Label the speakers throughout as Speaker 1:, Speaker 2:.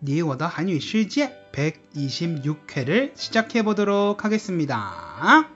Speaker 1: 你我的韩语世界 126회를 시작해 보도록 하겠습니다.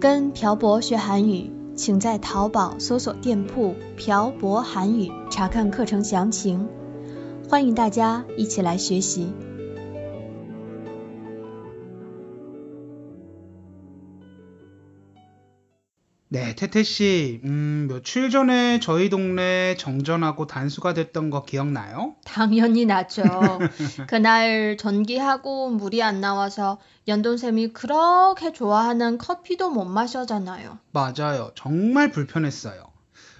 Speaker 2: 跟朴博学韩语，请在淘宝搜索店铺“朴博韩语”查看课程详情。欢迎大家一起来学习。
Speaker 1: 네, 태태 씨. 음, 며칠 전에 저희 동네 정전하고 단수가 됐던 거 기억나요?
Speaker 2: 당연히 나죠. 그날 전기하고 물이 안 나와서 연돈쌤이 그렇게 좋아하는 커피도 못 마셔잖아요.
Speaker 1: 맞아요. 정말 불편했어요.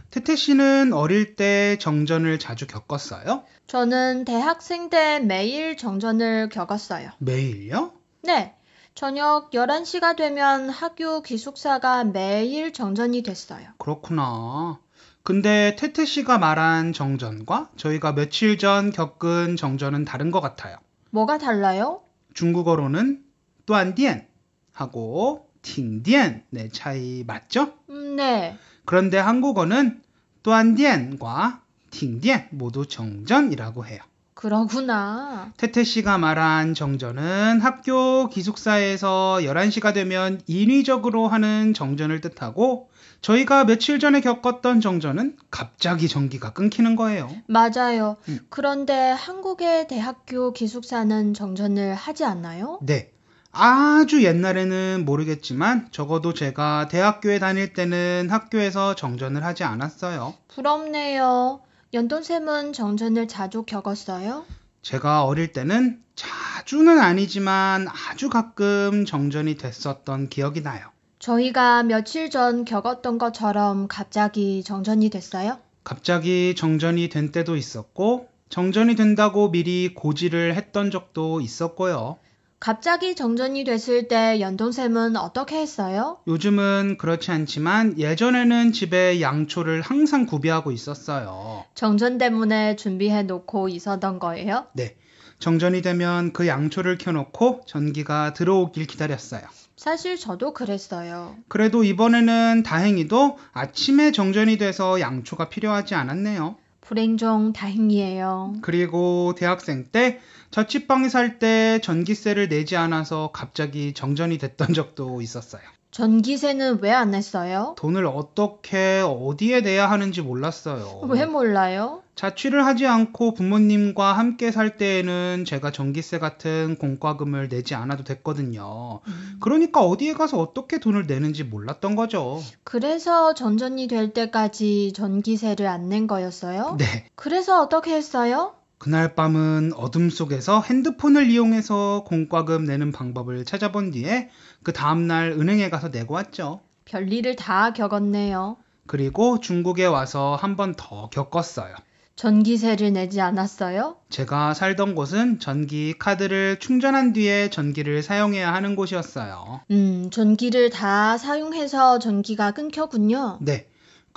Speaker 1: 태태 씨는 어릴 때 정전을 자주 겪었어요?
Speaker 2: 저는 대학생 때 매일 정전을 겪었어요.
Speaker 1: 매일요?
Speaker 2: 네. 저녁 11시가 되면 학교 기숙사가 매일 정전이 됐어요.
Speaker 1: 그렇구나. 근데 태태 씨가 말한 정전과 저희가 며칠 전 겪은 정전은 다른 것 같아요.
Speaker 2: 뭐가 달라요?
Speaker 1: 중국어로는 또한디엔 하고 팅디엔의 차이 맞죠?
Speaker 2: 음, 네.
Speaker 1: 그런데 한국어는 또한디엔과 팅디엔 모두 정전이라고 해요.
Speaker 2: 그러구나.
Speaker 1: 태태 씨가 말한 정전은 학교 기숙사에서 11시가 되면 인위적으로 하는 정전을 뜻하고 저희가 며칠 전에 겪었던 정전은 갑자기 전기가 끊기는 거예요.
Speaker 2: 맞아요.
Speaker 1: 음.
Speaker 2: 그런데 한국의 대학교 기숙사는 정전을 하지 않나요?
Speaker 1: 네. 아주 옛날에는 모르겠지만 적어도 제가 대학교에 다닐 때는 학교에서 정전을 하지 않았어요.
Speaker 2: 부럽네요. 연돈쌤은 정전을 자주 겪었어요?
Speaker 1: 제가 어릴 때는 자주는 아니지만 아주 가끔 정전이 됐었던 기억이 나요.
Speaker 2: 저희가 며칠 전 겪었던 것처럼 갑자기 정전이 됐어요?
Speaker 1: 갑자기 정전이 된 때도 있었고, 정전이 된다고 미리 고지를 했던 적도 있었고요.
Speaker 2: 갑자기 정전이 됐을 때 연돈쌤은 어떻게 했어요?
Speaker 1: 요즘은 그렇지 않지만 예전에는 집에 양초를 항상 구비하고 있었어요.
Speaker 2: 정전 때문에 준비해 놓고 있었던 거예요?
Speaker 1: 네. 정전이 되면 그 양초를 켜놓고 전기가 들어오길 기다렸어요.
Speaker 2: 사실 저도 그랬어요.
Speaker 1: 그래도 이번에는 다행히도 아침에 정전이 돼서 양초가 필요하지 않았네요.
Speaker 2: 불행 중 다행이에요.
Speaker 1: 그리고 대학생 때 자취방에 살 때 전기세를 내지 않아서 갑자기 정전이 됐던 적도 있었어요.
Speaker 2: 전기세는 왜 안 냈어요?
Speaker 1: 돈을 어떻게 어디에 내야 하는지 몰랐어요.
Speaker 2: 왜 몰라요?
Speaker 1: 자취를 하지 않고 부모님과 함께 살 때에는 제가 전기세 같은 공과금을 내지 않아도 됐거든요. 그러니까 어디에 가서 어떻게 돈을 내는지 몰랐던 거죠.
Speaker 2: 그래서 전전이 될 때까지 전기세를 안 낸 거였어요?
Speaker 1: 네.
Speaker 2: 그래서 어떻게 했어요?
Speaker 1: 그날 밤은 어둠 속에서 핸드폰을 이용해서 공과금 내는 방법을 찾아본 뒤에 그 다음날 은행에 가서 내고 왔죠.
Speaker 2: 별일을 다 겪었네요.
Speaker 1: 그리고 중국에 와서 한 번 더 겪었어요.
Speaker 2: 전기세를 내지 않았어요?
Speaker 1: 제가 살던 곳은 전기 카드를 충전한 뒤에 전기를 사용해야 하는 곳이었어요.
Speaker 2: 음, 전기를 다 사용해서 전기가 끊겼군요.
Speaker 1: 네.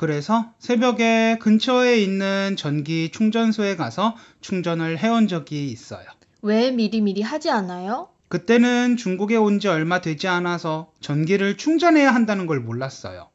Speaker 1: 그래서 새벽에 근처에 있는 전기 충전소에 가서 충전을 해온 적이 있어요.
Speaker 2: 왜 미리미리 하지 않아요?
Speaker 1: 그때는 중국에 온 지 얼마 되지 않아서 전기를 충전해야 한다는 걸 몰랐어요.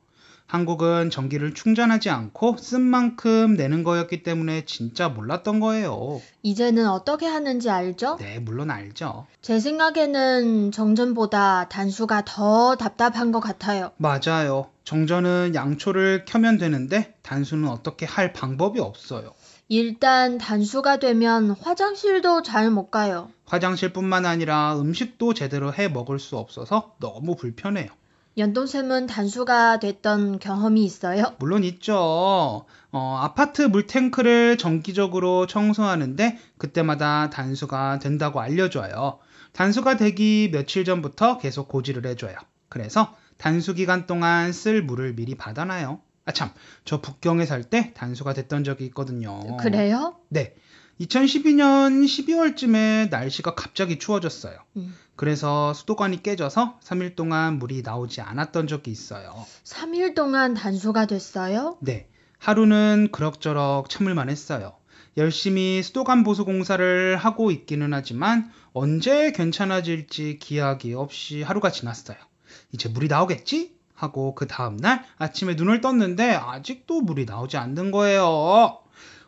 Speaker 1: 한국은 전기를 충전하지 않고 쓴 만큼 내는 거였기 때문에 진짜 몰랐던 거예요.
Speaker 2: 이제는 어떻게 하는지 알죠?
Speaker 1: 네, 물론 알죠.
Speaker 2: 제 생각에는 정전보다 단수가 더 답답한 것 같아요.
Speaker 1: 맞아요. 정전은 양초를 켜면 되는데 단수는 어떻게 할 방법이 없어요.
Speaker 2: 일단 단수가 되면 화장실도 잘 못 가요.
Speaker 1: 화장실뿐만 아니라 음식도 제대로 해 먹을 수 없어서 너무 불편해요.
Speaker 2: 연돈샘은 단수가 됐던 경험이 있어요?
Speaker 1: 물론 있죠. 어, 아파트 물탱크를 정기적으로 청소하는데 그때마다 단수가 된다고 알려줘요. 단수가 되기 며칠 전부터 계속 고지를 해줘요. 그래서 단수 기간 동안 쓸 물을 미리 받아놔요. 아 참, 저 북경에 살 때 단수가 됐던 적이 있거든요.
Speaker 2: 그래요?
Speaker 1: 네. 2012년 12월쯤에 날씨가 갑자기 추워졌어요.
Speaker 2: 음.
Speaker 1: 그래서 수도관이 깨져서 3일 동안 물이 나오지 않았던 적이 있어요.
Speaker 2: 3일 동안 단수가 됐어요?
Speaker 1: 네. 하루는 그럭저럭 참을만 했어요. 열심히 수도관 보수 공사를 하고 있기는 하지만 언제 괜찮아질지 기약이 없이 하루가 지났어요. 이제 물이 나오겠지? 하고 그 다음날 아침에 눈을 떴는데 아직도 물이 나오지 않는 거예요.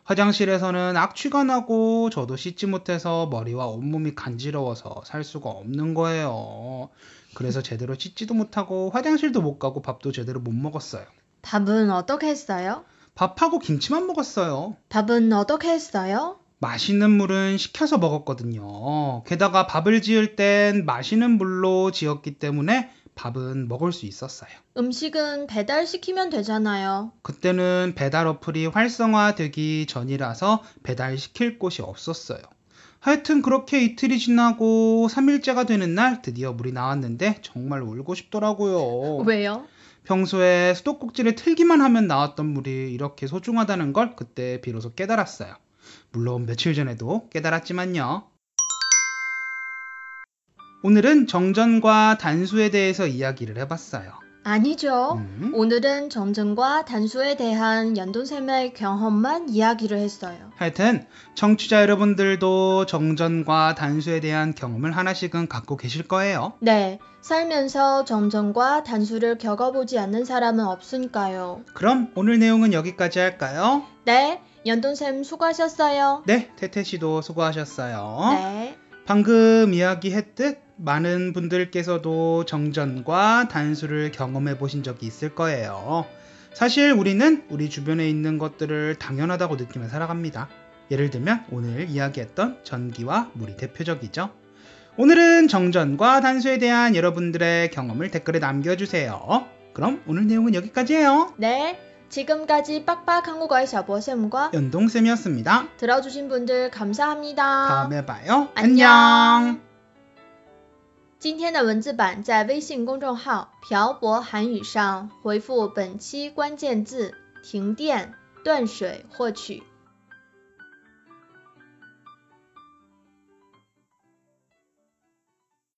Speaker 1: 화장실에서는 악취가 나고 저도 씻지 못해서 머리와 온몸이 간지러워서 살 수가 없는 거예요. 그래서 제대로 씻지도 못하고 화장실도 못 가고 밥도 제대로 못 먹었어요.
Speaker 2: 밥은 어떻게 했어요?
Speaker 1: 밥하고 김치만 먹었어요.
Speaker 2: 밥은 어떻게 했어요?
Speaker 1: 마시는 물은 식혀서 먹었거든요. 게다가 밥을 지을 땐 마시는 물로 지었기 때문에 밥은 먹을 수 있었어요.
Speaker 2: 음식은 배달시키면 되잖아요.
Speaker 1: 그때는 배달 어플이 활성화되기 전이라서 배달시킬 곳이 없었어요. 하여튼 그렇게 이틀이 지나고 3일째가 되는 날 드디어 물이 나왔는데 정말 울고 싶더라고요.
Speaker 2: 왜요?
Speaker 1: 평소에 수도꼭지를 틀기만 하면 나왔던 물이 이렇게 소중하다는 걸 그때 비로소 깨달았어요. 물론 며칠 전에도 깨달았지만요. 오늘은 정전과 단수에 대해서 이야기를 해봤어요.
Speaker 2: 아니죠.
Speaker 1: 음,
Speaker 2: 오늘은 정전과 단수에 대한 연돈쌤의 경험만 이야기를 했어요.
Speaker 1: 하여튼 청취자 여러분들도 정전과 단수에 대한 경험을 하나씩은 갖고 계실 거예요.
Speaker 2: 네, 살면서 정전과 단수를 겪어보지 않는 사람은 없으니까요.
Speaker 1: 그럼 오늘 내용은 여기까지 할까요?
Speaker 2: 네, 연돈쌤 수고하셨어요.
Speaker 1: 네, 태태 씨도 수고하셨어요.
Speaker 2: 네.
Speaker 1: 방금 이야기했듯 많은 분들께서도 정전과 단수를 경험해 보신 적이 있을 거예요. 사실 우리는 우리 주변에 있는 것들을 당연하다고 느끼며 살아갑니다. 예를 들면 오늘 이야기했던 전기와 물이 대표적이죠. 오늘은 정전과 단수에 대한 여러분들의 경험을 댓글에 남겨주세요. 그럼 오늘 내용은 여기까지예요.
Speaker 2: 네, 지금까지 빡빡 한국어의 샤버쌤과
Speaker 1: 연동쌤이었습니다.
Speaker 2: 들어주신 분들 감사합니다.
Speaker 1: 다음에 봐요.
Speaker 2: 安녕
Speaker 1: 安녕
Speaker 2: 今天的文字版在微信公众号“漂泊韩语”上回复本期关键字“停电”“断水”获取。